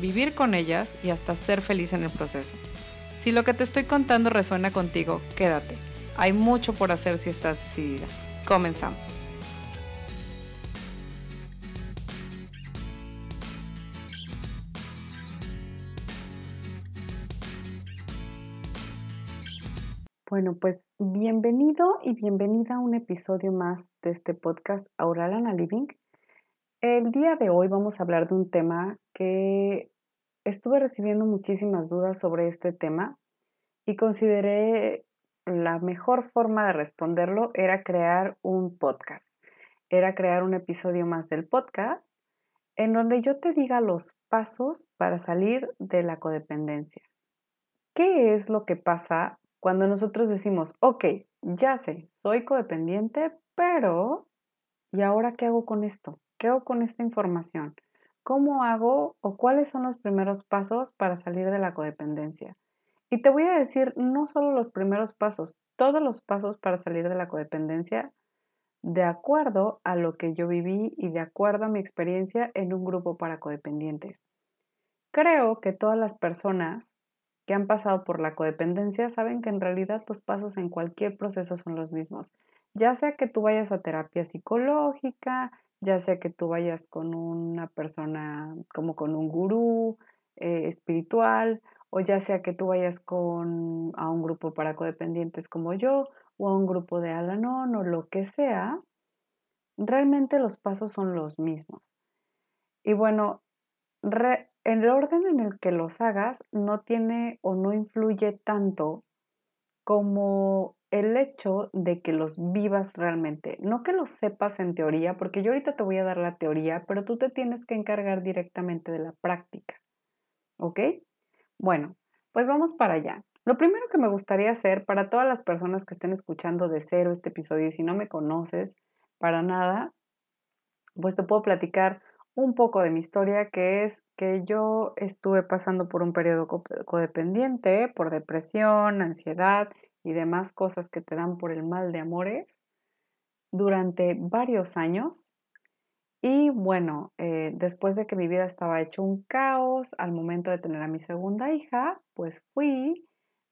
vivir con ellas y hasta ser feliz en el proceso. Si lo que te estoy contando resuena contigo, quédate. Hay mucho por hacer si estás decidida. Comenzamos. Bueno, pues bienvenido y bienvenida a un episodio más de este podcast Auralana Living. El día de hoy vamos a hablar de un tema que estuve recibiendo muchísimas dudas sobre este tema y consideré la mejor forma de responderlo era crear un podcast, era crear un episodio más del podcast en donde yo te diga los pasos para salir de la codependencia. ¿Qué es lo que pasa cuando nosotros decimos, ok, ya sé, soy codependiente, pero ¿y ahora qué hago con esto? ¿Qué hago con esta información? ¿Cómo hago o cuáles son los primeros pasos para salir de la codependencia? Y te voy a decir no solo los primeros pasos, todos los pasos para salir de la codependencia de acuerdo a lo que yo viví y de acuerdo a mi experiencia en un grupo para codependientes. Creo que todas las personas que han pasado por la codependencia saben que en realidad los pasos en cualquier proceso son los mismos. Ya sea que tú vayas a terapia psicológica, ya sea que tú vayas con una persona como con un gurú eh, espiritual, o ya sea que tú vayas con, a un grupo para codependientes como yo, o a un grupo de Alanon, o lo que sea, realmente los pasos son los mismos. Y bueno, el orden en el que los hagas no tiene o no influye tanto como el hecho de que los vivas realmente, no que los sepas en teoría, porque yo ahorita te voy a dar la teoría, pero tú te tienes que encargar directamente de la práctica. ¿Ok? Bueno, pues vamos para allá. Lo primero que me gustaría hacer para todas las personas que estén escuchando de cero este episodio si no me conoces para nada, pues te puedo platicar un poco de mi historia, que es que yo estuve pasando por un periodo codependiente, por depresión, ansiedad y demás cosas que te dan por el mal de amores durante varios años. Y bueno, eh, después de que mi vida estaba hecho un caos, al momento de tener a mi segunda hija, pues fui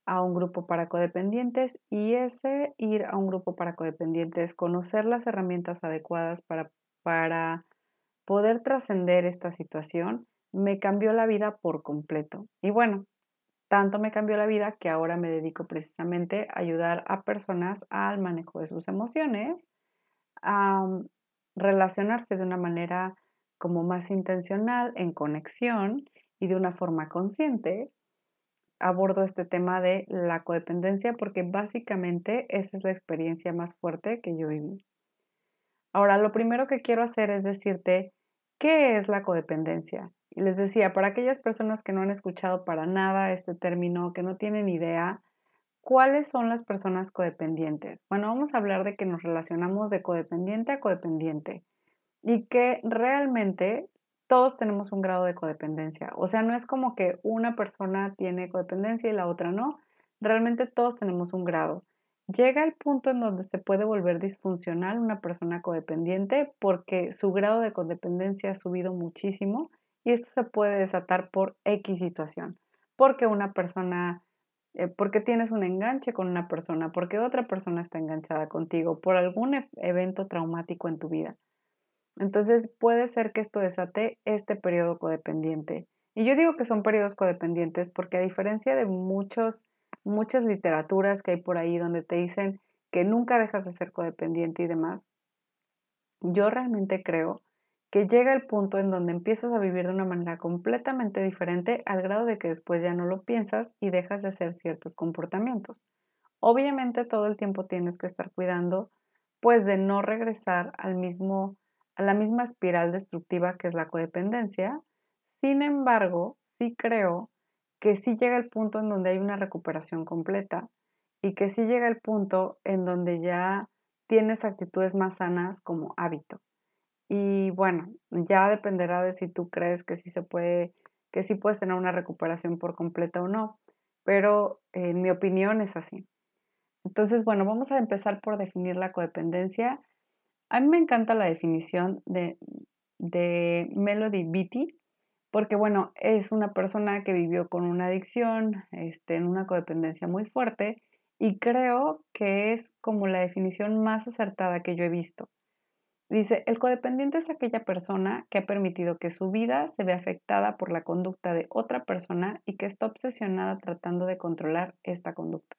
a un grupo para codependientes y ese ir a un grupo para codependientes, conocer las herramientas adecuadas para, para poder trascender esta situación, me cambió la vida por completo. Y bueno, tanto me cambió la vida que ahora me dedico precisamente a ayudar a personas al manejo de sus emociones, a relacionarse de una manera como más intencional, en conexión y de una forma consciente. Abordo este tema de la codependencia porque básicamente esa es la experiencia más fuerte que yo viví. Ahora, lo primero que quiero hacer es decirte qué es la codependencia. Y les decía, para aquellas personas que no han escuchado para nada este término, que no tienen idea, ¿cuáles son las personas codependientes? Bueno, vamos a hablar de que nos relacionamos de codependiente a codependiente y que realmente todos tenemos un grado de codependencia. O sea, no es como que una persona tiene codependencia y la otra no. Realmente todos tenemos un grado. Llega el punto en donde se puede volver disfuncional una persona codependiente porque su grado de codependencia ha subido muchísimo y esto se puede desatar por X situación, porque una persona, eh, porque tienes un enganche con una persona, porque otra persona está enganchada contigo, por algún e-, evento traumático en tu vida. Entonces puede ser que esto desate este periodo codependiente. Y yo digo que son periodos codependientes porque a diferencia de muchos, muchas literaturas que hay por ahí donde te dicen que nunca dejas de ser codependiente y demás, yo realmente creo que llega el punto en donde empiezas a vivir de una manera completamente diferente al grado de que después ya no lo piensas y dejas de hacer ciertos comportamientos. Obviamente todo el tiempo tienes que estar cuidando pues de no regresar al mismo a la misma espiral destructiva que es la codependencia. Sin embargo, sí creo que sí llega el punto en donde hay una recuperación completa y que sí llega el punto en donde ya tienes actitudes más sanas como hábito. Y bueno, ya dependerá de si tú crees que sí se puede, que sí puedes tener una recuperación por completa o no, pero en mi opinión es así. Entonces, bueno, vamos a empezar por definir la codependencia. A mí me encanta la definición de, de Melody Beatty, porque bueno, es una persona que vivió con una adicción, este, en una codependencia muy fuerte, y creo que es como la definición más acertada que yo he visto. Dice, el codependiente es aquella persona que ha permitido que su vida se vea afectada por la conducta de otra persona y que está obsesionada tratando de controlar esta conducta.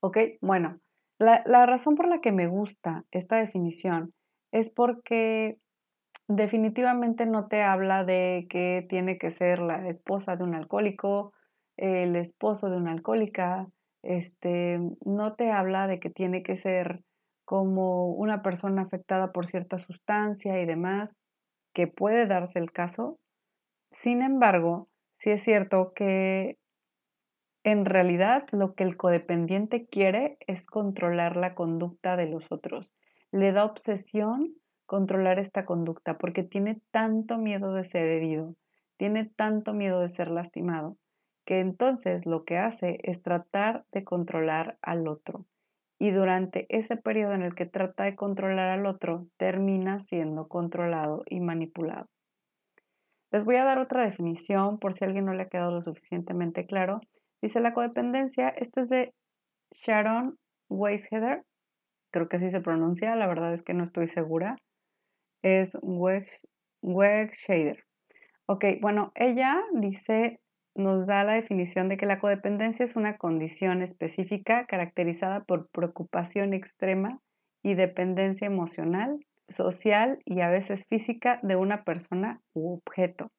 Ok, bueno, la, la razón por la que me gusta esta definición es porque definitivamente no te habla de que tiene que ser la esposa de un alcohólico, el esposo de una alcohólica, este, no te habla de que tiene que ser como una persona afectada por cierta sustancia y demás, que puede darse el caso. Sin embargo, sí es cierto que en realidad lo que el codependiente quiere es controlar la conducta de los otros. Le da obsesión controlar esta conducta porque tiene tanto miedo de ser herido, tiene tanto miedo de ser lastimado, que entonces lo que hace es tratar de controlar al otro. Y durante ese periodo en el que trata de controlar al otro, termina siendo controlado y manipulado. Les voy a dar otra definición por si a alguien no le ha quedado lo suficientemente claro. Dice la codependencia, este es de Sharon Weisheder, creo que así se pronuncia, la verdad es que no estoy segura es Shader. Ok, bueno, ella dice, nos da la definición de que la codependencia es una condición específica caracterizada por preocupación extrema y dependencia emocional, social y a veces física de una persona u objeto.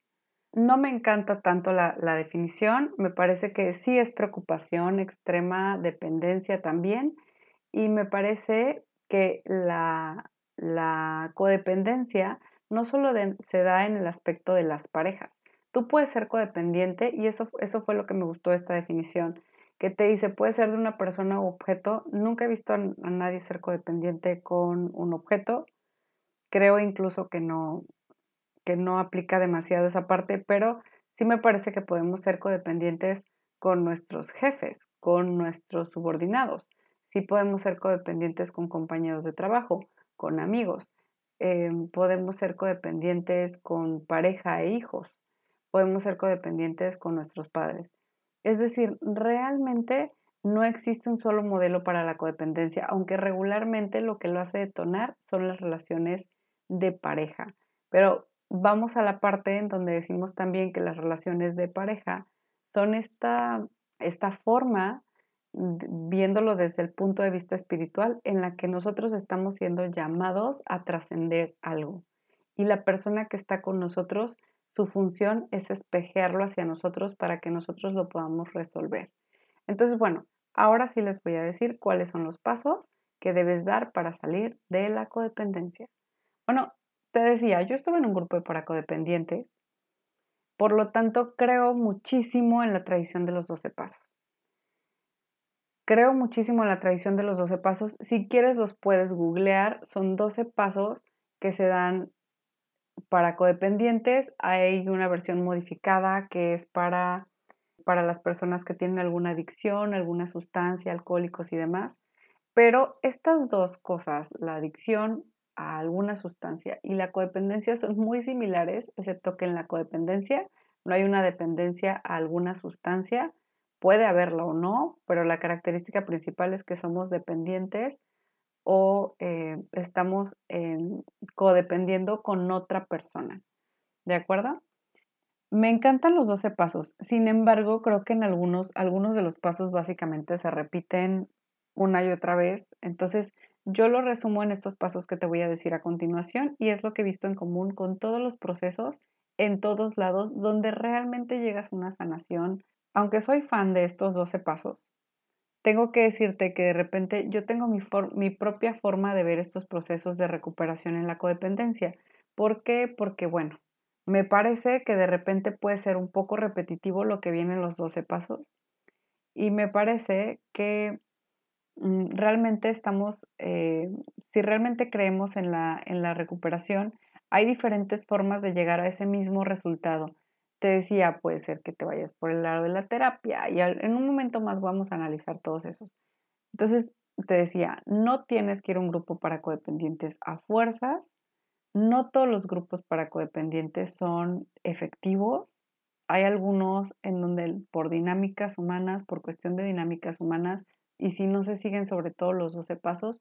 No me encanta tanto la, la definición, me parece que sí es preocupación extrema, dependencia también, y me parece que la, la codependencia no solo se da en el aspecto de las parejas. Tú puedes ser codependiente y eso, eso fue lo que me gustó esta definición, que te dice puede ser de una persona u objeto. Nunca he visto a, nadie ser codependiente con un objeto. Creo incluso que no, que no aplica demasiado esa parte, pero sí me parece que podemos ser codependientes con nuestros jefes, con nuestros subordinados. Sí podemos ser codependientes con compañeros de trabajo con amigos. Em, podemos ser codependientes con pareja e hijos. Podemos ser codependientes con nuestros padres. Es decir, realmente no existe un solo modelo para la codependencia, aunque regularmente lo que lo hace detonar son las relaciones de pareja. Pero vamos a la parte en donde decimos también que las relaciones de pareja son esta, esta forma viéndolo desde el punto de vista espiritual, en la que nosotros estamos siendo llamados a trascender algo. Y la persona que está con nosotros, su función es espejearlo hacia nosotros para que nosotros lo podamos resolver. Entonces, bueno, ahora sí les voy a decir cuáles son los pasos que debes dar para salir de la codependencia. Bueno, te decía, yo estuve en un grupo de paracodependientes, por lo tanto creo muchísimo en la tradición de los 12 pasos. Creo muchísimo en la tradición de los 12 pasos. Si quieres los puedes googlear. Son 12 pasos que se dan para codependientes. Hay una versión modificada que es para, para las personas que tienen alguna adicción, alguna sustancia, alcohólicos y demás. Pero estas dos cosas, la adicción a alguna sustancia y la codependencia son muy similares, excepto que en la codependencia no hay una dependencia a alguna sustancia, Puede haberlo o no, pero la característica principal es que somos dependientes o eh, estamos codependiendo con otra persona. ¿De acuerdo? Me encantan los 12 pasos. Sin embargo, creo que en algunos, algunos de los pasos básicamente se repiten una y otra vez. Entonces, yo lo resumo en estos pasos que te voy a decir a continuación y es lo que he visto en común con todos los procesos en todos lados donde realmente llegas a una sanación aunque soy fan de estos 12 pasos, tengo que decirte que de repente yo tengo mi, propia forma de ver estos procesos de recuperación en la codependencia. ¿Por qué? Porque, bueno, Me parece que de repente puede ser un poco repetitivo lo que viene en los 12 pasos y me parece que mm, realmente estamos, eh, si realmente creemos en la, en la recuperación, hay diferentes formas de llegar a ese mismo resultado. Te decía, puede ser que te vayas por el lado de la terapia y en un momento más vamos a analizar todos esos. Entonces, te decía, no tienes que ir a un grupo para codependientes a fuerzas, no todos los grupos para codependientes son efectivos. Hay algunos en donde por dinámicas humanas, por cuestión de dinámicas humanas, y si no se siguen sobre todo los 12 pasos,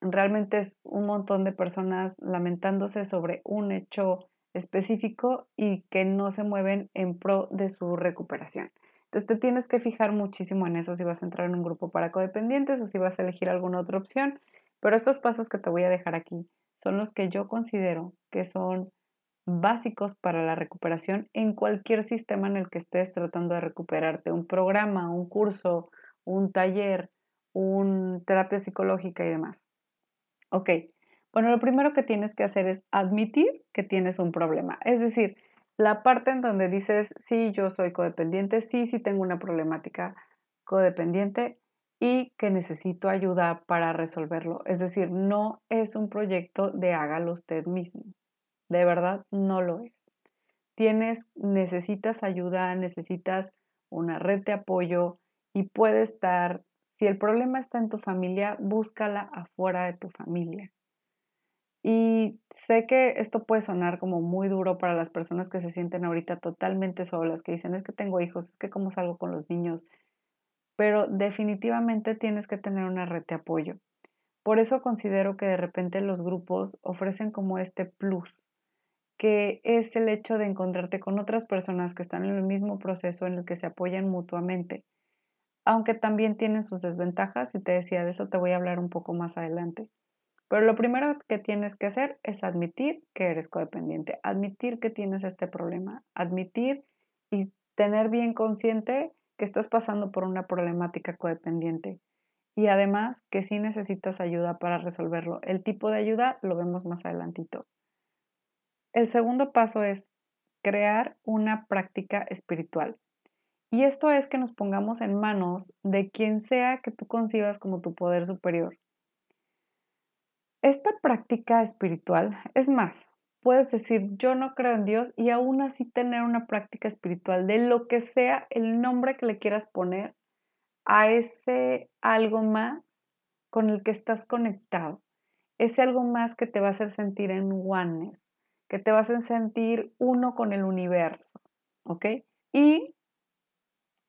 realmente es un montón de personas lamentándose sobre un hecho específico y que no se mueven en pro de su recuperación. Entonces te tienes que fijar muchísimo en eso si vas a entrar en un grupo para codependientes o si vas a elegir alguna otra opción. Pero estos pasos que te voy a dejar aquí son los que yo considero que son básicos para la recuperación en cualquier sistema en el que estés tratando de recuperarte, un programa, un curso, un taller, una terapia psicológica y demás. Ok, bueno, lo primero que tienes que hacer es admitir que tienes un problema, es decir, la parte en donde dices, sí, yo soy codependiente, sí, sí tengo una problemática codependiente, y que necesito ayuda para resolverlo. Es decir, no es un proyecto de hágalo usted mismo. De verdad, no lo es. Tienes, necesitas ayuda, necesitas una red de apoyo y puede estar, si el problema está en tu familia, búscala afuera de tu familia. Y sé que esto puede sonar como muy duro para las personas que se sienten ahorita totalmente solas, que dicen, es que tengo hijos, es que cómo salgo con los niños, pero definitivamente tienes que tener una red de apoyo. Por eso considero que de repente los grupos ofrecen como este plus, que es el hecho de encontrarte con otras personas que están en el mismo proceso en el que se apoyan mutuamente, aunque también tienen sus desventajas y te decía de eso te voy a hablar un poco más adelante. Pero lo primero que tienes que hacer es admitir que eres codependiente, admitir que tienes este problema, admitir y tener bien consciente que estás pasando por una problemática codependiente y además que sí necesitas ayuda para resolverlo. El tipo de ayuda lo vemos más adelantito. El segundo paso es crear una práctica espiritual. Y esto es que nos pongamos en manos de quien sea que tú concibas como tu poder superior. Esta práctica espiritual, es más, puedes decir yo no creo en Dios y aún así tener una práctica espiritual de lo que sea el nombre que le quieras poner a ese algo más con el que estás conectado. Ese algo más que te va a hacer sentir en oneness, que te va a hacer sentir uno con el universo, ¿ok? Y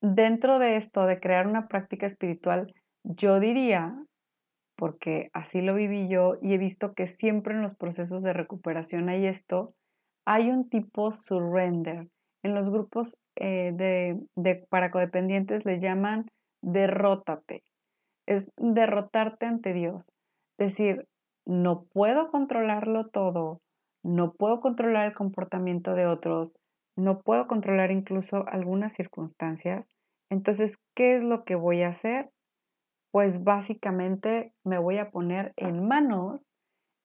dentro de esto de crear una práctica espiritual, yo diría porque así lo viví yo y he visto que siempre en los procesos de recuperación hay esto, hay un tipo surrender. En los grupos eh, de, para codependientes le llaman derrótate. Es derrotarte ante Dios. Decir, no puedo controlarlo todo, no puedo controlar el comportamiento de otros, no puedo controlar incluso algunas circunstancias. Entonces, ¿qué es lo que voy a hacer? Pues básicamente me voy a poner en manos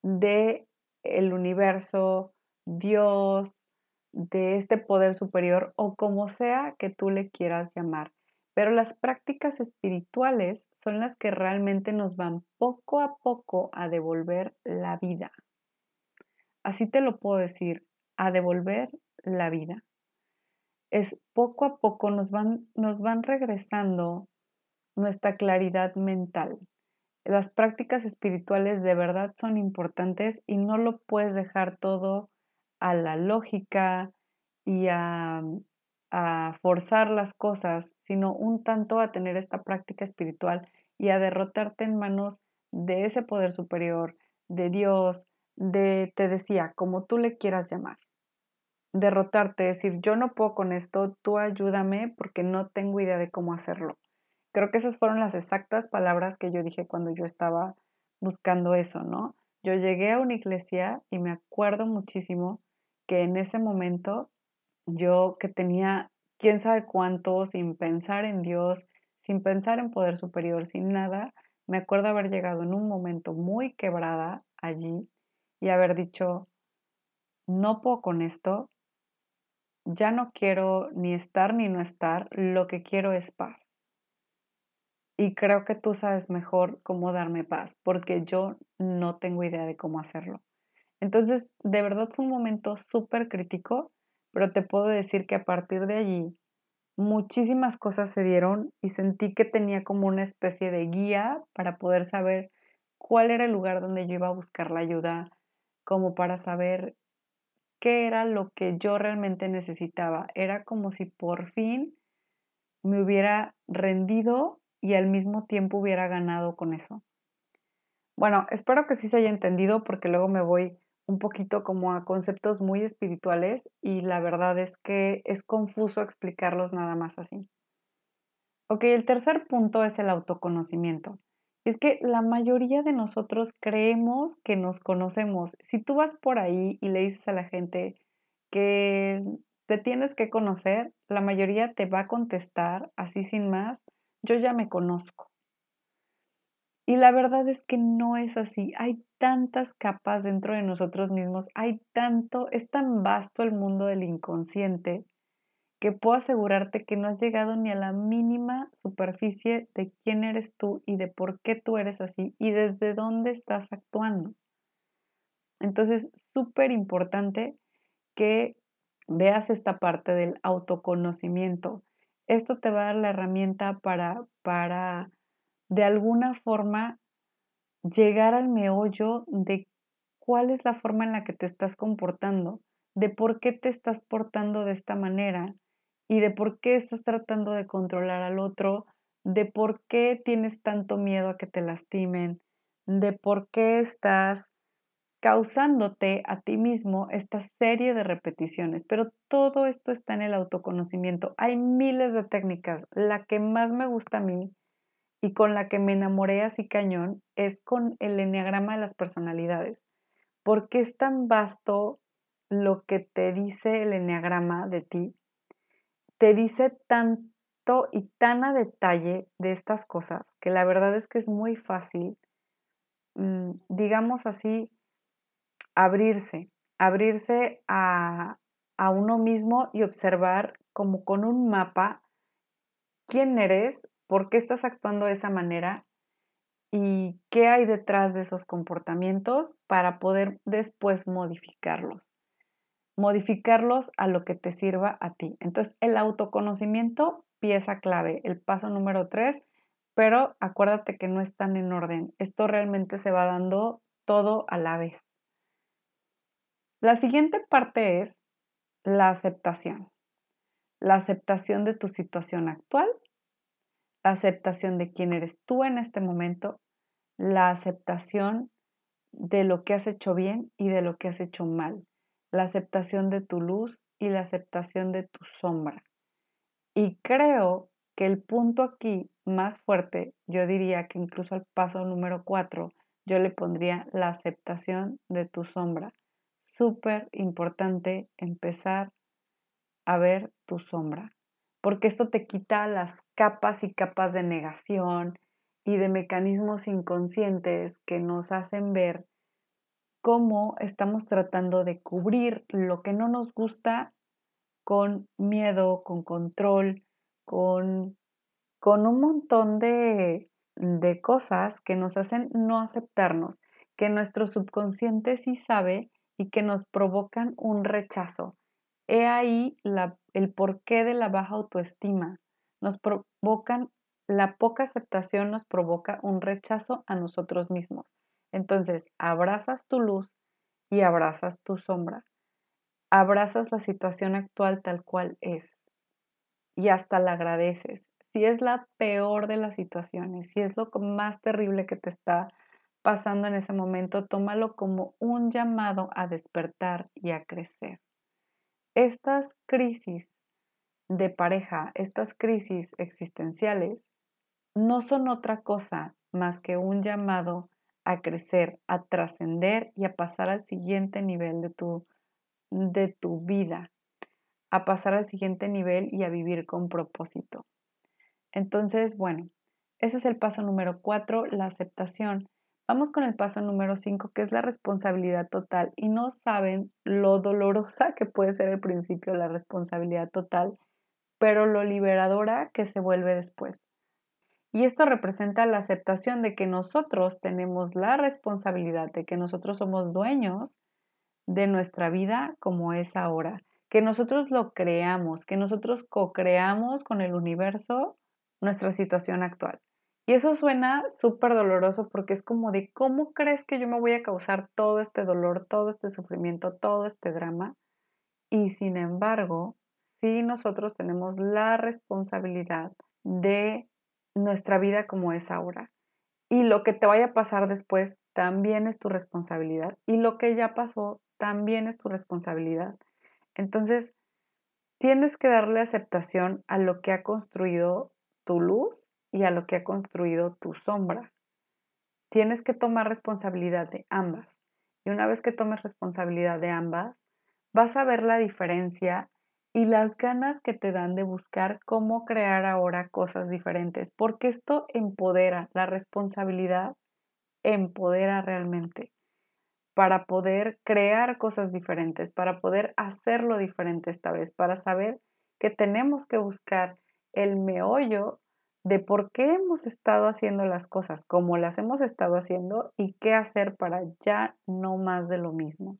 de el universo, Dios, de este poder superior o como sea que tú le quieras llamar. Pero las prácticas espirituales son las que realmente nos van poco a poco a devolver la vida. Así te lo puedo decir, a devolver la vida. Es poco a poco nos van, nos van regresando nuestra claridad mental. Las prácticas espirituales de verdad son importantes y no lo puedes dejar todo a la lógica y a, forzar las cosas, sino un tanto a tener esta práctica espiritual y a derrotarte en manos de ese poder superior, de Dios, de, te decía, como tú le quieras llamar. Derrotarte, decir, yo no puedo con esto, tú ayúdame porque no tengo idea de cómo hacerlo. Creo que esas fueron las exactas palabras que yo dije cuando yo estaba buscando eso, ¿no? Yo llegué a una iglesia y me acuerdo muchísimo que en ese momento yo que tenía quién sabe cuánto, sin pensar en Dios, sin pensar en poder superior, sin nada, me acuerdo haber llegado en un momento muy quebrada allí y haber dicho, no puedo con esto, ya no quiero ni estar ni no estar, lo que quiero es paz. Y creo que tú sabes mejor cómo darme paz, porque yo no tengo idea de cómo hacerlo. Entonces, de verdad fue un momento súper crítico, pero te puedo decir que a partir de allí muchísimas cosas se dieron y sentí que tenía como una especie de guía para poder saber cuál era el lugar donde yo iba a buscar la ayuda, como para saber qué era lo que yo realmente necesitaba. Era como si por fin me hubiera rendido y al mismo tiempo hubiera ganado con eso. Bueno, espero que sí se haya entendido porque luego me voy un poquito como a conceptos muy espirituales y la verdad es que es confuso explicarlos nada más así. Ok, el tercer punto es el autoconocimiento. Es que la mayoría de nosotros creemos que nos conocemos. Si tú vas por ahí y le dices a la gente que te tienes que conocer, la mayoría te va a contestar así sin más, yo ya me conozco. Y la verdad es que no es así. Hay tantas capas dentro de nosotros mismos, hay tanto, es tan vasto el mundo del inconsciente que puedo asegurarte que no has llegado ni a la mínima superficie de quién eres tú y de por qué tú eres así y desde dónde estás actuando. Entonces, súper importante que veas esta parte del autoconocimiento. Esto te va a dar la herramienta para, para de alguna forma llegar al meollo de cuál es la forma en la que te estás comportando, de por qué te estás portando de esta manera y de por qué estás tratando de controlar al otro, de por qué tienes tanto miedo a que te lastimen, de por qué estás causándote a ti mismo esta serie de repeticiones. Pero todo esto está en el autoconocimiento. Hay miles de técnicas. La que más me gusta a mí y con la que me enamoré así cañón es con el enneagrama de las personalidades. Porque es tan vasto lo que te dice el enneagrama de ti te dice tanto y tan a detalle de estas cosas que la verdad es que es muy fácil, mm, digamos así, abrirse, abrirse a, a uno mismo y observar como con un mapa quién eres, por qué estás actuando de esa manera y qué hay detrás de esos comportamientos para poder después modificarlos modificarlos a lo que te sirva a ti. Entonces, el autoconocimiento, pieza clave, el paso número tres, pero acuérdate que no están en orden. Esto realmente se va dando todo a la vez. La siguiente parte es la aceptación. La aceptación de tu situación actual, la aceptación de quién eres tú en este momento, la aceptación de lo que has hecho bien y de lo que has hecho mal la aceptación de tu luz y la aceptación de tu sombra. Y creo que el punto aquí más fuerte, yo diría que incluso al paso número cuatro, yo le pondría la aceptación de tu sombra. Súper importante empezar a ver tu sombra, porque esto te quita las capas y capas de negación y de mecanismos inconscientes que nos hacen ver cómo estamos tratando de cubrir lo que no nos gusta con miedo, con control, con, con un montón de, de cosas que nos hacen no aceptarnos, que nuestro subconsciente sí sabe y que nos provocan un rechazo. He ahí la, el porqué de la baja autoestima. Nos provocan, la poca aceptación nos provoca un rechazo a nosotros mismos. Entonces, abrazas tu luz y abrazas tu sombra. Abrazas la situación actual tal cual es y hasta la agradeces. Si es la peor de las situaciones, si es lo más terrible que te está pasando en ese momento, tómalo como un llamado a despertar y a crecer. Estas crisis de pareja, estas crisis existenciales, no son otra cosa más que un llamado a crecer, a trascender y a pasar al siguiente nivel de tu, de tu vida, a pasar al siguiente nivel y a vivir con propósito. Entonces, bueno, ese es el paso número cuatro, la aceptación. Vamos con el paso número 5, que es la responsabilidad total. Y no saben lo dolorosa que puede ser al principio la responsabilidad total, pero lo liberadora que se vuelve después. Y esto representa la aceptación de que nosotros tenemos la responsabilidad, de que nosotros somos dueños de nuestra vida como es ahora, que nosotros lo creamos, que nosotros co-creamos con el universo nuestra situación actual. Y eso suena súper doloroso porque es como de, ¿cómo crees que yo me voy a causar todo este dolor, todo este sufrimiento, todo este drama? Y sin embargo, sí nosotros tenemos la responsabilidad de nuestra vida como es ahora. Y lo que te vaya a pasar después también es tu responsabilidad. Y lo que ya pasó también es tu responsabilidad. Entonces, tienes que darle aceptación a lo que ha construido tu luz y a lo que ha construido tu sombra. Tienes que tomar responsabilidad de ambas. Y una vez que tomes responsabilidad de ambas, vas a ver la diferencia y las ganas que te dan de buscar cómo crear ahora cosas diferentes, porque esto empodera, la responsabilidad empodera realmente para poder crear cosas diferentes, para poder hacerlo diferente esta vez, para saber que tenemos que buscar el meollo de por qué hemos estado haciendo las cosas como las hemos estado haciendo y qué hacer para ya no más de lo mismo.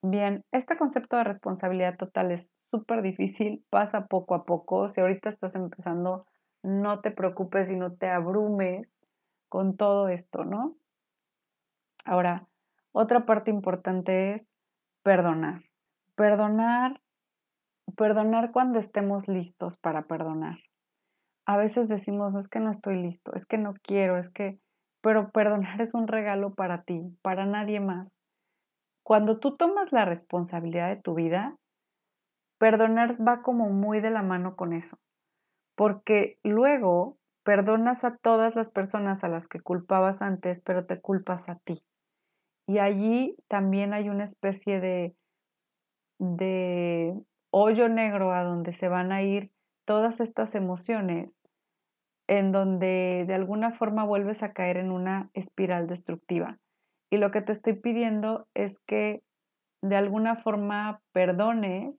Bien, este concepto de responsabilidad total es súper difícil, pasa poco a poco. Si ahorita estás empezando, no te preocupes y no te abrumes con todo esto, ¿no? Ahora, otra parte importante es perdonar. Perdonar, perdonar cuando estemos listos para perdonar. A veces decimos, es que no estoy listo, es que no quiero, es que, pero perdonar es un regalo para ti, para nadie más. Cuando tú tomas la responsabilidad de tu vida, perdonar va como muy de la mano con eso, porque luego perdonas a todas las personas a las que culpabas antes, pero te culpas a ti. Y allí también hay una especie de, de hoyo negro a donde se van a ir todas estas emociones, en donde de alguna forma vuelves a caer en una espiral destructiva. Y lo que te estoy pidiendo es que de alguna forma perdones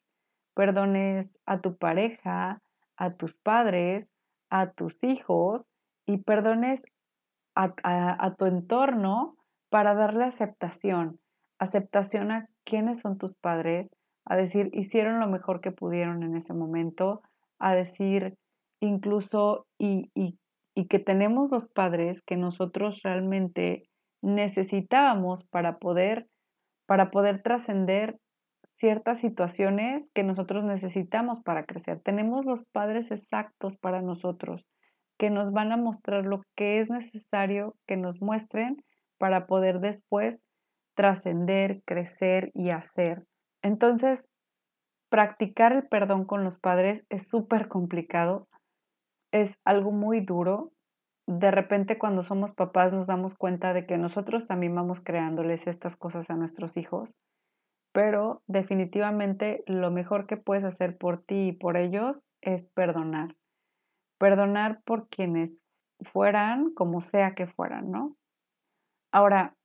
perdones a tu pareja, a tus padres, a tus hijos y perdones a, tu entorno para darle aceptación, aceptación a quiénes son tus padres, a decir, hicieron lo mejor que pudieron en ese momento, a decir incluso y, y, y que tenemos los padres que nosotros realmente necesitábamos para poder, para poder trascender ciertas situaciones que nosotros necesitamos para crecer. Tenemos los padres exactos para nosotros que nos van a mostrar lo que es necesario que nos muestren para poder después trascender, crecer y hacer. Entonces, practicar el perdón con los padres es súper complicado, es algo muy duro. De repente cuando somos papás nos damos cuenta de que nosotros también vamos creándoles estas cosas a nuestros hijos pero definitivamente lo mejor que puedes hacer por ti y por ellos es perdonar. Perdonar por quienes fueran, como sea que fueran, ¿no? Ahora,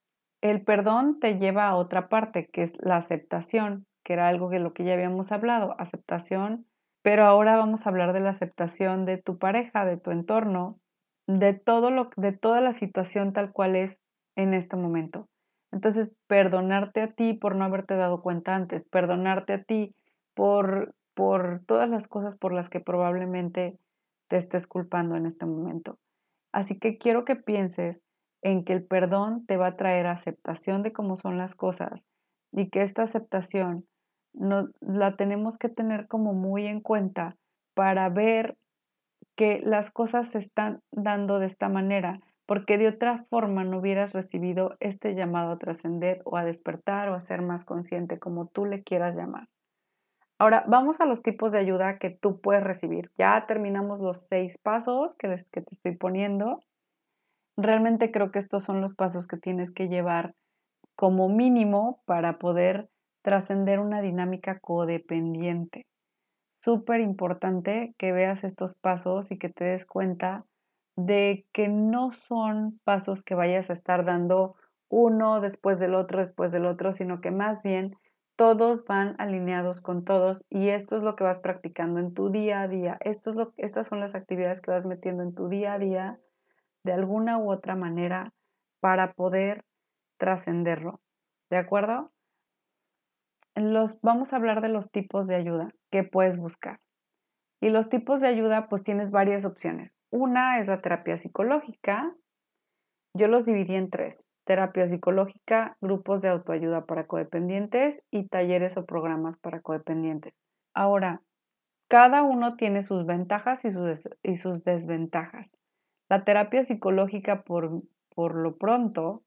el perdón te lleva a otra parte, que es la aceptación, que era algo de lo que ya habíamos hablado, aceptación, pero ahora vamos a hablar de la aceptación de tu pareja, de tu entorno, de todo lo de toda la situación tal cual es en este momento. Entonces, perdonarte a ti por no haberte dado cuenta antes, perdonarte a ti por, por todas las cosas por las que probablemente te estés culpando en este momento. Así que quiero que pienses en que el perdón te va a traer aceptación de cómo son las cosas y que esta aceptación la tenemos que tener como muy en cuenta para ver que las cosas se están dando de esta manera, porque de otra forma no hubieras recibido este llamado a trascender o a despertar o a ser más consciente, como tú le quieras llamar. Ahora, vamos a los tipos de ayuda que tú puedes recibir. Ya terminamos los seis pasos que te estoy poniendo. Realmente creo que estos son los pasos que tienes que llevar como mínimo para poder trascender una dinámica codependiente. Súper importante que veas estos pasos y que te des cuenta de que no son pasos que vayas a estar dando uno después del otro, después del otro, sino que más bien todos van alineados con todos y esto es lo que vas practicando en tu día a día. Esto es lo, estas son las actividades que vas metiendo en tu día a día de alguna u otra manera para poder trascenderlo. ¿De acuerdo? Los, vamos a hablar de los tipos de ayuda que puedes buscar. Y los tipos de ayuda, pues tienes varias opciones. Una es la terapia psicológica. Yo los dividí en tres terapia psicológica, grupos de autoayuda para codependientes y talleres o programas para codependientes. Ahora, cada uno tiene sus ventajas y sus, desventajas. La terapia psicológica, por lo pronto,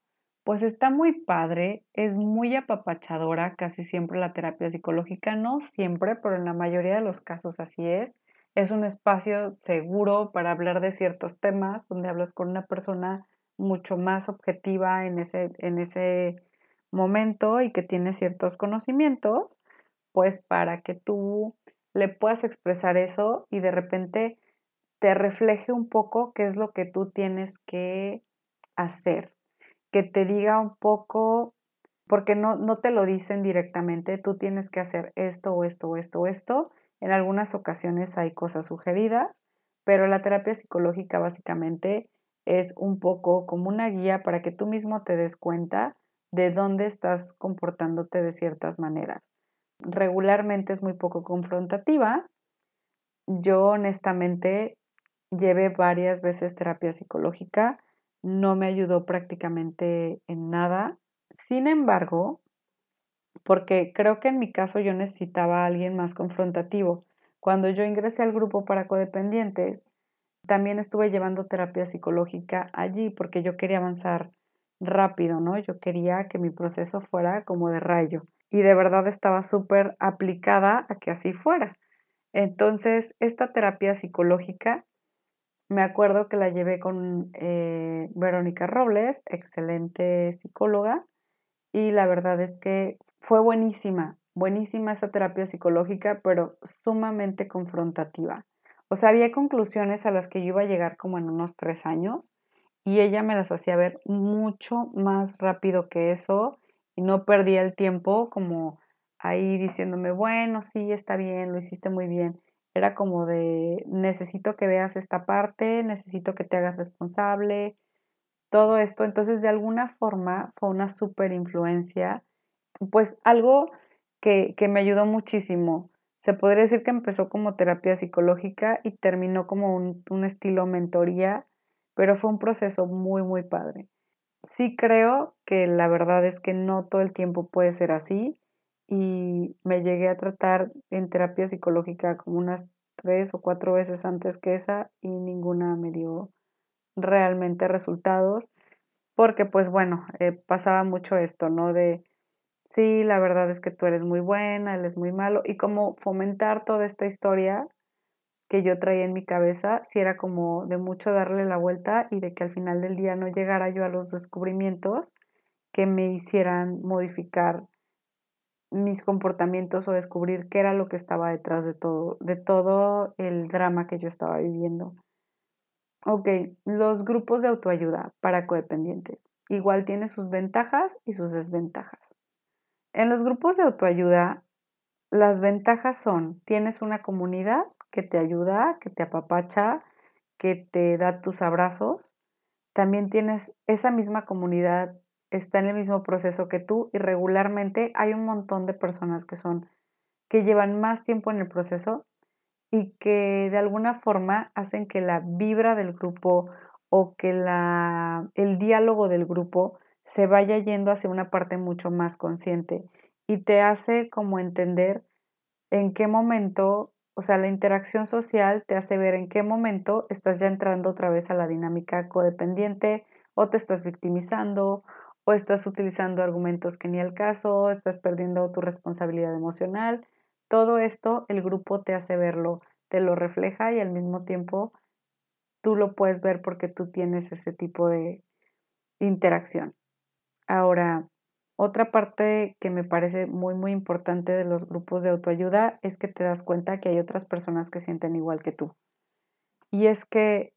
pues está muy padre, es muy apapachadora, casi siempre la terapia psicológica, no siempre, pero en la mayoría de los casos así es. Es un espacio seguro para hablar de ciertos temas, donde hablas con una persona mucho más objetiva en ese, en ese momento y que tiene ciertos conocimientos, pues para que tú le puedas expresar eso y de repente te refleje un poco qué es lo que tú tienes que hacer, que te diga un poco, porque no, no te lo dicen directamente, tú tienes que hacer esto o esto o esto o esto. En algunas ocasiones hay cosas sugeridas, pero la terapia psicológica básicamente es un poco como una guía para que tú mismo te des cuenta de dónde estás comportándote de ciertas maneras. Regularmente es muy poco confrontativa. Yo honestamente llevé varias veces terapia psicológica, no me ayudó prácticamente en nada. Sin embargo, porque creo que en mi caso yo necesitaba a alguien más confrontativo. Cuando yo ingresé al grupo para codependientes, también estuve llevando terapia psicológica allí porque yo quería avanzar rápido, ¿no? Yo quería que mi proceso fuera como de rayo y de verdad estaba súper aplicada a que así fuera. Entonces, esta terapia psicológica, me acuerdo que la llevé con eh, Verónica Robles, excelente psicóloga, y la verdad es que fue buenísima, buenísima esa terapia psicológica, pero sumamente confrontativa. O sea, había conclusiones a las que yo iba a llegar como en unos tres años y ella me las hacía ver mucho más rápido que eso y no perdía el tiempo como ahí diciéndome, bueno, sí, está bien, lo hiciste muy bien. Era como de, necesito que veas esta parte, necesito que te hagas responsable, todo esto. Entonces, de alguna forma fue una súper influencia, pues algo que, que me ayudó muchísimo se podría decir que empezó como terapia psicológica y terminó como un, estilo mentoría, pero fue un proceso muy, muy padre. Sí creo que la verdad es que no todo el tiempo puede ser así y me llegué a tratar en terapia psicológica como unas tres o cuatro veces antes que esa y ninguna me dio realmente resultados porque pues bueno, eh, pasaba mucho esto, ¿no? De sí, la verdad es que tú eres muy buena, él es muy malo, y como fomentar toda esta historia que yo traía en mi cabeza, si era como de mucho darle la vuelta y de que al final del día no llegara yo a los descubrimientos que me hicieran modificar mis comportamientos o descubrir qué era lo que estaba detrás de todo, de todo el drama que yo estaba viviendo. Ok, los grupos de autoayuda para codependientes. Igual tiene sus ventajas y sus desventajas. En los grupos de autoayuda, las ventajas son, tienes una comunidad que te ayuda, que te apapacha, que te da tus abrazos. También tienes esa misma comunidad, está en el mismo proceso que tú y regularmente hay un montón de personas que son, que llevan más tiempo en el proceso y que de alguna forma hacen que la vibra del grupo o que la, el diálogo del grupo se vaya yendo hacia una parte mucho más consciente y te hace como entender en qué momento, o sea, la interacción social te hace ver en qué momento estás ya entrando otra vez a la dinámica codependiente o te estás victimizando o estás utilizando argumentos que ni el caso, estás perdiendo tu responsabilidad emocional. Todo esto el grupo te hace verlo, te lo refleja y al mismo tiempo tú lo puedes ver porque tú tienes ese tipo de interacción. Ahora, otra parte que me parece muy, muy importante de los grupos de autoayuda es que te das cuenta que hay otras personas que sienten igual que tú. Y es que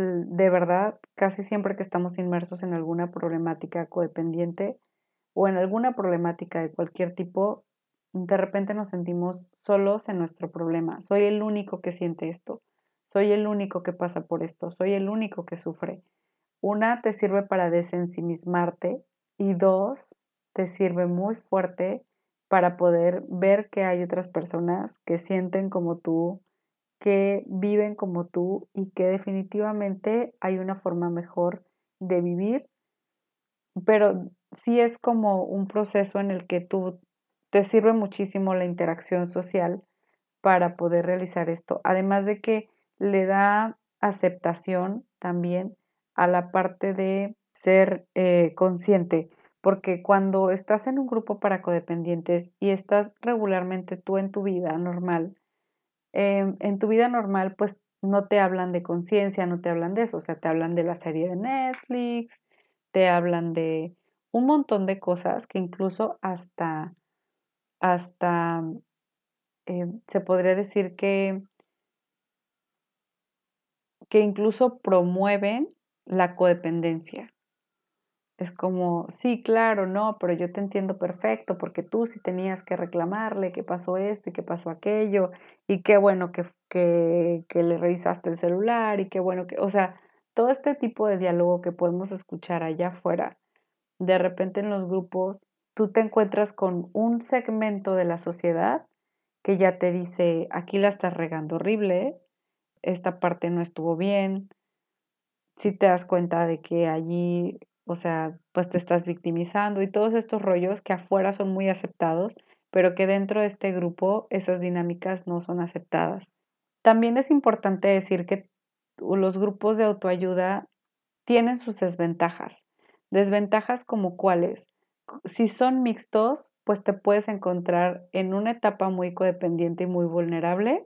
de verdad, casi siempre que estamos inmersos en alguna problemática codependiente o en alguna problemática de cualquier tipo, de repente nos sentimos solos en nuestro problema. Soy el único que siente esto. Soy el único que pasa por esto. Soy el único que sufre. Una, te sirve para desensimismarte y dos, te sirve muy fuerte para poder ver que hay otras personas que sienten como tú, que viven como tú y que definitivamente hay una forma mejor de vivir, pero sí es como un proceso en el que tú te sirve muchísimo la interacción social para poder realizar esto, además de que le da aceptación también a la parte de ser eh, consciente, porque cuando estás en un grupo para codependientes y estás regularmente tú en tu vida normal, Em, en tu vida normal, pues no te hablan de conciencia, no te hablan de eso, o sea, te hablan de la serie de Netflix, te hablan de un montón de cosas que incluso hasta, hasta, em, se podría decir que, que incluso promueven la codependencia. Es como, sí, claro, no, pero yo te entiendo perfecto, porque tú sí tenías que reclamarle que pasó esto y que pasó aquello, y qué bueno que, que, que le revisaste el celular, y qué bueno que, o sea, todo este tipo de diálogo que podemos escuchar allá afuera, de repente en los grupos, tú te encuentras con un segmento de la sociedad que ya te dice, aquí la estás regando horrible, esta parte no estuvo bien, si te das cuenta de que allí o sea, pues te estás victimizando y todos estos rollos que afuera son muy aceptados, pero que dentro de este grupo esas dinámicas no son aceptadas. También es importante decir que los grupos de autoayuda tienen sus desventajas. Desventajas como cuáles. Si son mixtos, pues te puedes encontrar en una etapa muy codependiente y muy vulnerable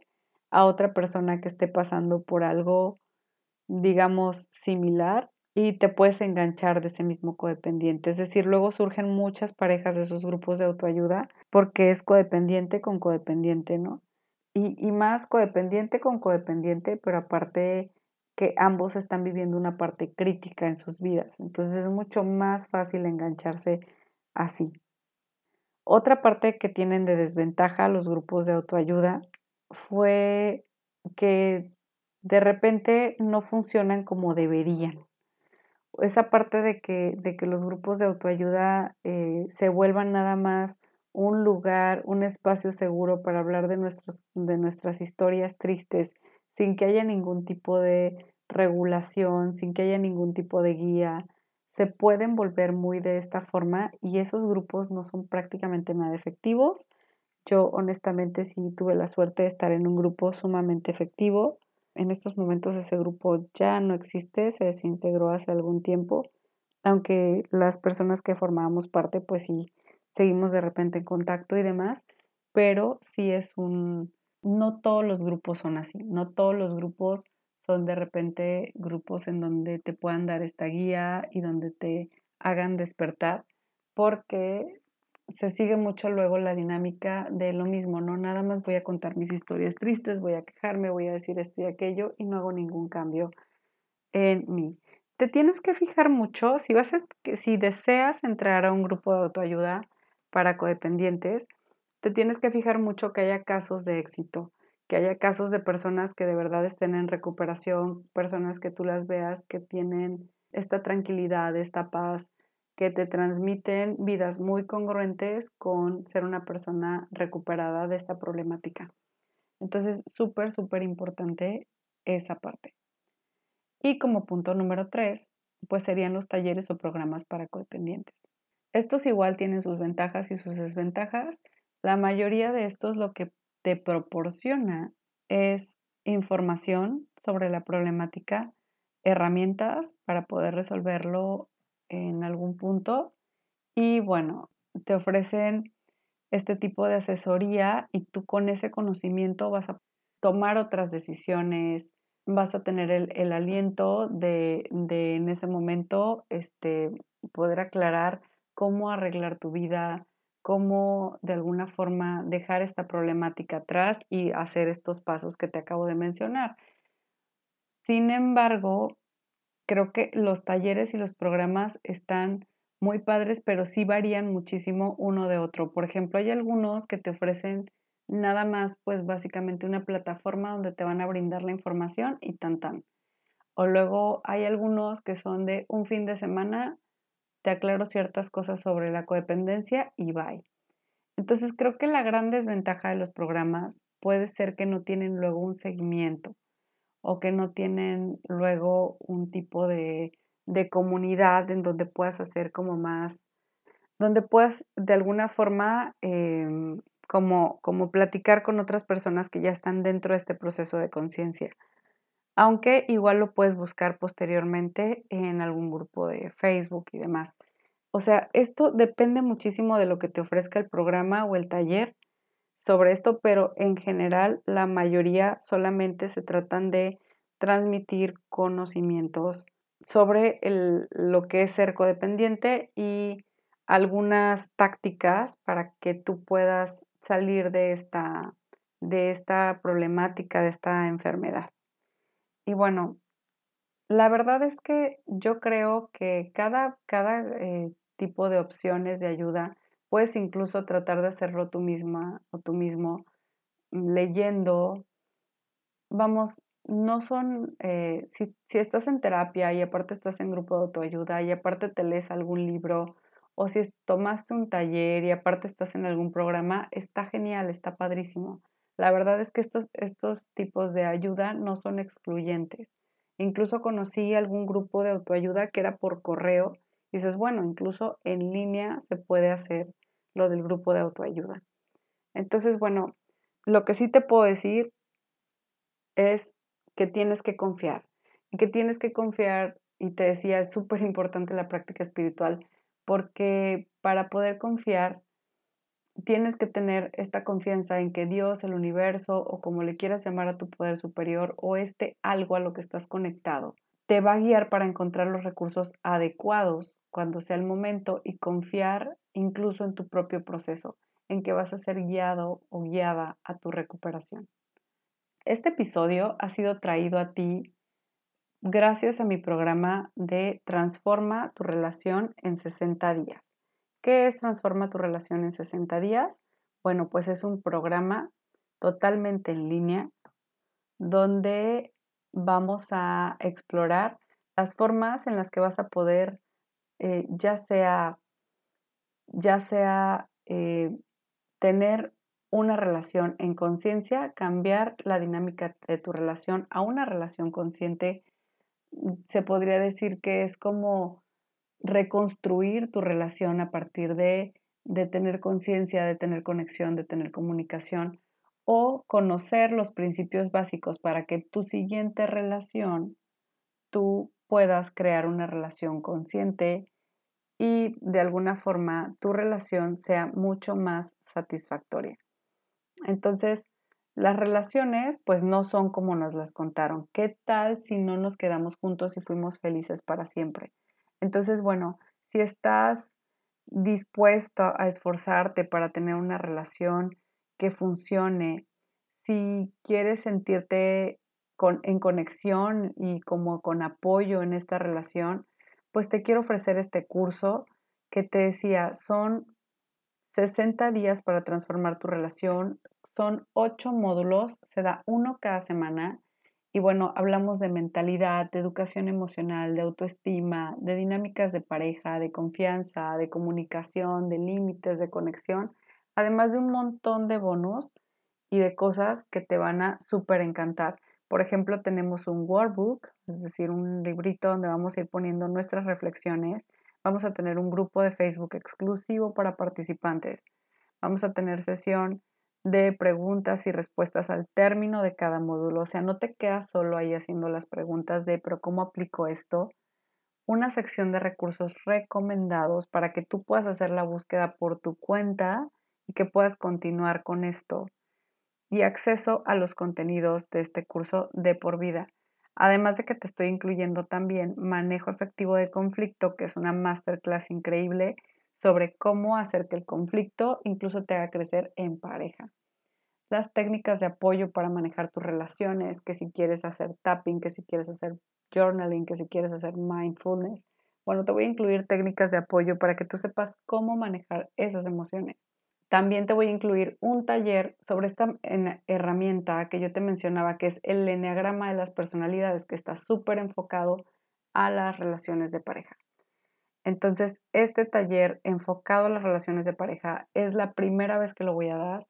a otra persona que esté pasando por algo, digamos, similar y te puedes enganchar de ese mismo codependiente. Es decir, luego surgen muchas parejas de esos grupos de autoayuda porque es codependiente con codependiente, ¿no? Y, y más codependiente con codependiente, pero aparte que ambos están viviendo una parte crítica en sus vidas. Entonces es mucho más fácil engancharse así. Otra parte que tienen de desventaja los grupos de autoayuda fue que de repente no funcionan como deberían esa parte de que, de que los grupos de autoayuda eh, se vuelvan nada más un lugar, un espacio seguro para hablar de, nuestros, de nuestras historias tristes, sin que haya ningún tipo de regulación, sin que haya ningún tipo de guía, se pueden volver muy de esta forma y esos grupos no son prácticamente nada efectivos. Yo honestamente sí tuve la suerte de estar en un grupo sumamente efectivo en estos momentos ese grupo ya no existe, se desintegró hace algún tiempo, aunque las personas que formábamos parte, pues sí, seguimos de repente en contacto y demás, pero sí es un, no todos los grupos son así, no todos los grupos son de repente grupos en donde te puedan dar esta guía y donde te hagan despertar, porque se sigue mucho luego la dinámica de lo mismo, ¿no? Nada más voy a contar mis historias tristes, voy a quejarme, voy a decir esto y aquello y no hago ningún cambio en mí. Te tienes que fijar mucho si vas a, si deseas entrar a un grupo de autoayuda para codependientes, te tienes que fijar mucho que haya casos de éxito, que haya casos de personas que de verdad estén en recuperación, personas que tú las veas que tienen esta tranquilidad, esta paz, que te transmiten vidas muy congruentes con ser una persona recuperada de esta problemática. Entonces, súper, súper importante esa parte. Y como punto número tres, pues serían los talleres o programas para codependientes. Estos igual tienen sus ventajas y sus desventajas. La mayoría de estos lo que te proporciona es información sobre la problemática, herramientas para poder resolverlo en algún punto y bueno, te ofrecen este tipo de asesoría y tú con ese conocimiento vas a tomar otras decisiones, vas a tener el, aliento de, de, en ese momento este, poder aclarar cómo arreglar tu vida, cómo de alguna forma dejar esta problemática atrás y hacer estos pasos que te acabo de mencionar. Sin embargo, creo que los talleres y los programas están muy padres, pero sí varían muchísimo uno de otro. Por ejemplo, hay algunos que te ofrecen nada más, pues básicamente una plataforma donde te van a brindar la información y tan tan. O luego hay algunos que son de un fin de semana, te aclaro ciertas cosas sobre la codependencia y bye. Entonces creo que la gran desventaja de los programas puede ser que no tienen luego un seguimiento o que no tienen luego un tipo de, comunidad en donde puedas hacer como más, donde puedas de alguna forma em, como, como platicar con otras personas que ya están dentro de este proceso de conciencia. Aunque igual lo puedes buscar posteriormente en algún grupo de Facebook y demás. O sea, esto depende muchísimo de lo que te ofrezca el programa o el taller sobre esto, pero en general la mayoría solamente se tratan de transmitir conocimientos sobre lo que es ser codependiente y algunas tácticas para que tú puedas salir de esta, de esta problemática, de esta enfermedad. Y bueno, la verdad es que yo creo que cada, cada eh, tipo de opciones de ayuda Puedes incluso tratar de hacerlo tú misma o tú mismo leyendo. Vamos, no son, eh, si, si, estás en terapia y aparte estás en grupo de autoayuda y aparte te lees algún libro o si tomaste un taller y aparte estás en algún programa, está genial, está padrísimo. La verdad es que estos, estos tipos de ayuda no son excluyentes. Incluso conocí algún grupo de autoayuda que era por correo dices, bueno, incluso en línea se puede hacer lo del grupo de autoayuda. Entonces, bueno, lo que sí te puedo decir es que tienes que confiar y que tienes que confiar, y te decía, es súper importante la práctica espiritual, porque para poder confiar, tienes que tener esta confianza en que Dios, el universo, o como le quieras llamar a tu poder superior, o este algo a lo que estás conectado, te va a guiar para encontrar los recursos adecuados cuando sea el momento y confiar incluso en tu propio proceso, en que vas a ser guiado o guiada a tu recuperación. Este episodio ha sido traído a ti gracias a mi programa de Transforma tu relación en 60 días. ¿Qué es Transforma tu relación en 60 días? Bueno, pues es un programa totalmente en línea donde vamos a explorar las formas en las que vas a poder eh, ya sea, ya sea eh, tener una relación en conciencia, cambiar la dinámica de tu relación a una relación consciente, mm, se podría decir que es como reconstruir tu relación a partir de, de tener conciencia, de tener conexión, de tener comunicación o conocer los principios básicos para que tu siguiente relación tú puedas crear una relación consciente y de alguna forma tu relación sea mucho más satisfactoria. Entonces, las relaciones pues no son como nos las contaron. ¿Qué tal si no nos quedamos juntos y fuimos felices para siempre? Entonces, bueno, si estás dispuesto a esforzarte para tener una relación que funcione, si quieres sentirte en conexión y como con apoyo en esta relación, pues te quiero ofrecer este curso que te decía, son 60 días para transformar tu relación, son 8 módulos, se da uno cada semana y bueno, hablamos de mentalidad, de educación emocional, de autoestima, de dinámicas de pareja, de confianza, de comunicación, de límites, de conexión, además de un montón de bonos y de cosas que te van a súper encantar. Por ejemplo, tenemos un workbook, es decir, un librito donde vamos a ir poniendo nuestras reflexiones. Vamos a tener un grupo de Facebook exclusivo para participantes. Vamos a tener sesión de preguntas y respuestas al término de cada módulo. O sea, no te quedas solo ahí haciendo las preguntas de, pero ¿cómo aplico esto? Una sección de recursos recomendados para que tú puedas hacer la búsqueda por tu cuenta y que puedas continuar con esto y acceso a los contenidos de este curso de por vida. Además de que te estoy incluyendo también manejo efectivo de conflicto, que es una masterclass increíble sobre cómo hacer que el conflicto incluso te haga crecer en pareja. las técnicas de apoyo para manejar tus relaciones, que si quieres hacer tapping, que si quieres hacer journaling, que si quieres hacer mindfulness. Bueno, te voy a incluir técnicas de apoyo para que tú sepas cómo manejar esas emociones. También te voy a incluir un taller sobre esta herramienta que yo te mencionaba, que es el enneagrama de las personalidades, que está súper enfocado a las relaciones de pareja. Entonces, este taller enfocado a las relaciones de pareja es la primera vez que lo voy a dar.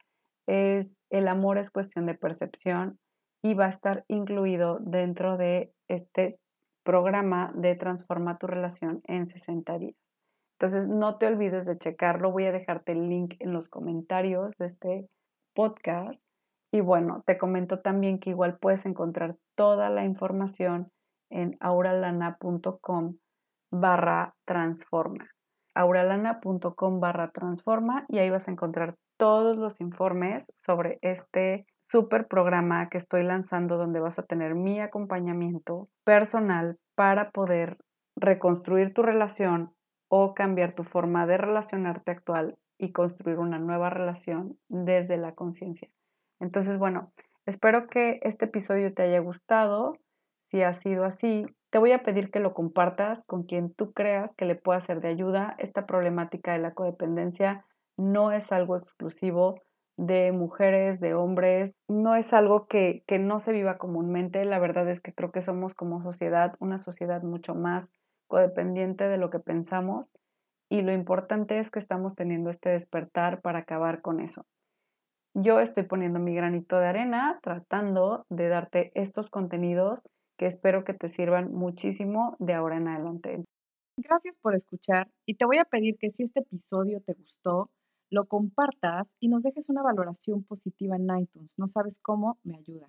Es el amor es cuestión de percepción y va a estar incluido dentro de este programa de Transforma tu relación en 60 días. Entonces, no te olvides de checarlo. Voy a dejarte el link en los comentarios de este podcast. Y bueno, te comento también que igual puedes encontrar toda la información en auralana.com barra transforma. auralana.com barra transforma y ahí vas a encontrar todos los informes sobre este super programa que estoy lanzando donde vas a tener mi acompañamiento personal para poder reconstruir tu relación o cambiar tu forma de relacionarte actual y construir una nueva relación desde la conciencia. Entonces, bueno, espero que este episodio te haya gustado. Si ha sido así, te voy a pedir que lo compartas con quien tú creas que le pueda ser de ayuda. Esta problemática de la codependencia no es algo exclusivo de mujeres, de hombres, no es algo que, que no se viva comúnmente. La verdad es que creo que somos como sociedad una sociedad mucho más codependiente de lo que pensamos y lo importante es que estamos teniendo este despertar para acabar con eso. Yo estoy poniendo mi granito de arena tratando de darte estos contenidos que espero que te sirvan muchísimo de ahora en adelante. Gracias por escuchar y te voy a pedir que si este episodio te gustó, lo compartas y nos dejes una valoración positiva en iTunes. No sabes cómo, me ayuda.